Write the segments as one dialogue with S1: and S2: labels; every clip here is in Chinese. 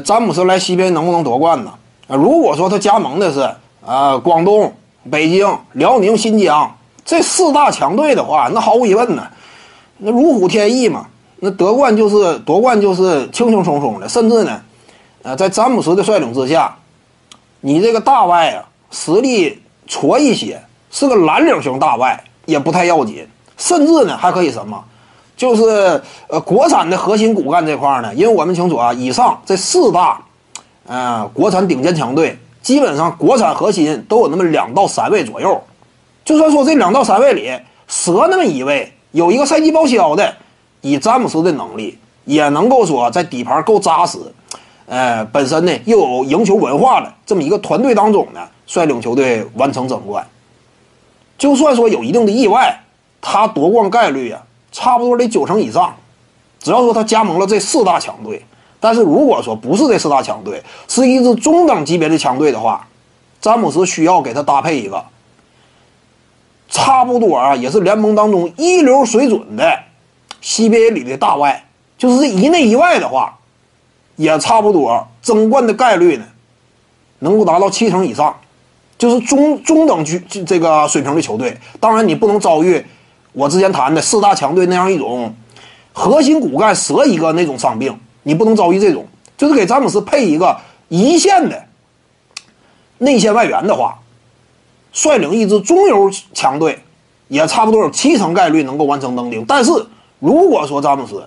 S1: 詹姆斯来西边能不能夺冠呢？啊，如果说他加盟的是啊广东、北京、辽宁、新疆这四大强队的话，那毫无疑问呢，那如虎添翼嘛，那夺冠就是夺冠就是轻轻松松的，甚至呢，呃，在詹姆斯的率领之下，你这个大外啊实力矬一些，是个蓝领型大外也不太要紧，甚至呢还可以什么？就是呃，国产的核心骨干这块呢，因为我们清楚啊，以上这四大，呃，国产顶尖强队，基本上国产核心都有那么两到三位左右。就算说这两到三位里折那么一位，有一个赛季报销的，以詹姆斯的能力，也能够说在底盘够扎实，呃，本身呢又有赢球文化的这么一个团队当中呢，率领球队完成争冠。就算说有一定的意外，他夺冠概率啊。差不多得九成以上，只要说他加盟了这四大强队，但是如果说不是这四大强队，是一支中等级别的强队的话，詹姆斯需要给他搭配一个差不多啊，也是联盟当中一流水准的 CBA 里的大外，就是这一内一外的话，也差不多争冠的概率呢，能够达到七成以上，就是中中等局这个水平的球队，当然你不能遭遇。我之前谈的四大强队那样一种核心骨干折一个那种伤病，你不能遭遇这种，就是给詹姆斯配一个一线的内线外援的话，率领一支中游强队，也差不多有七成概率能够完成登顶。但是如果说詹姆斯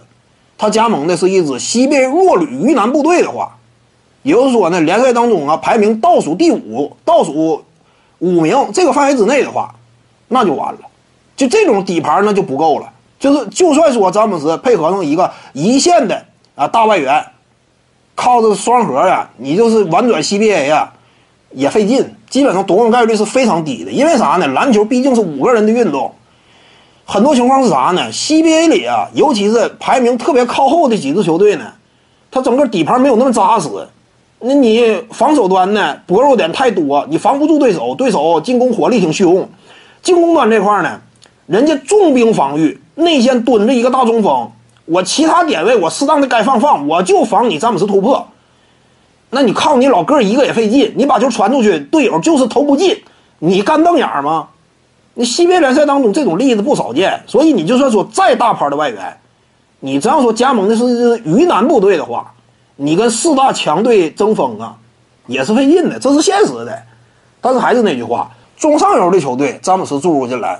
S1: 他加盟的是一支西边弱旅鱼腩部队的话，也就是说呢，联赛当中啊排名倒数第五、倒数五名这个范围之内的话，那就完了。就这种底盘那就不够了，就是就算说詹姆斯配合上一个一线的啊大外援，靠着双核呀，你就是玩转 CBA 呀，也费劲，基本上夺冠概率是非常低的。因为啥呢？篮球毕竟是五个人的运动，很多情况是啥呢？CBA 里啊，尤其是排名特别靠后的几支球队呢，它整个底盘没有那么扎实，那你防守端呢薄弱点太多，你防不住对手，对手进攻火力挺凶，进攻端这块呢。人家重兵防御，内线蹲着一个大中锋，我其他点位我适当的该放放，我就防你詹姆斯突破。那你靠你老哥一个也费劲，你把球传出去，队友就是投不进，你干瞪眼吗？你西边联赛当中这种例子不少见，所以你就算说再大牌的外援，你只要说加盟的是鱼腩部队的话，你跟四大强队争锋啊，也是费劲的，这是现实的。但是还是那句话，中上游的球队詹姆斯注入进来。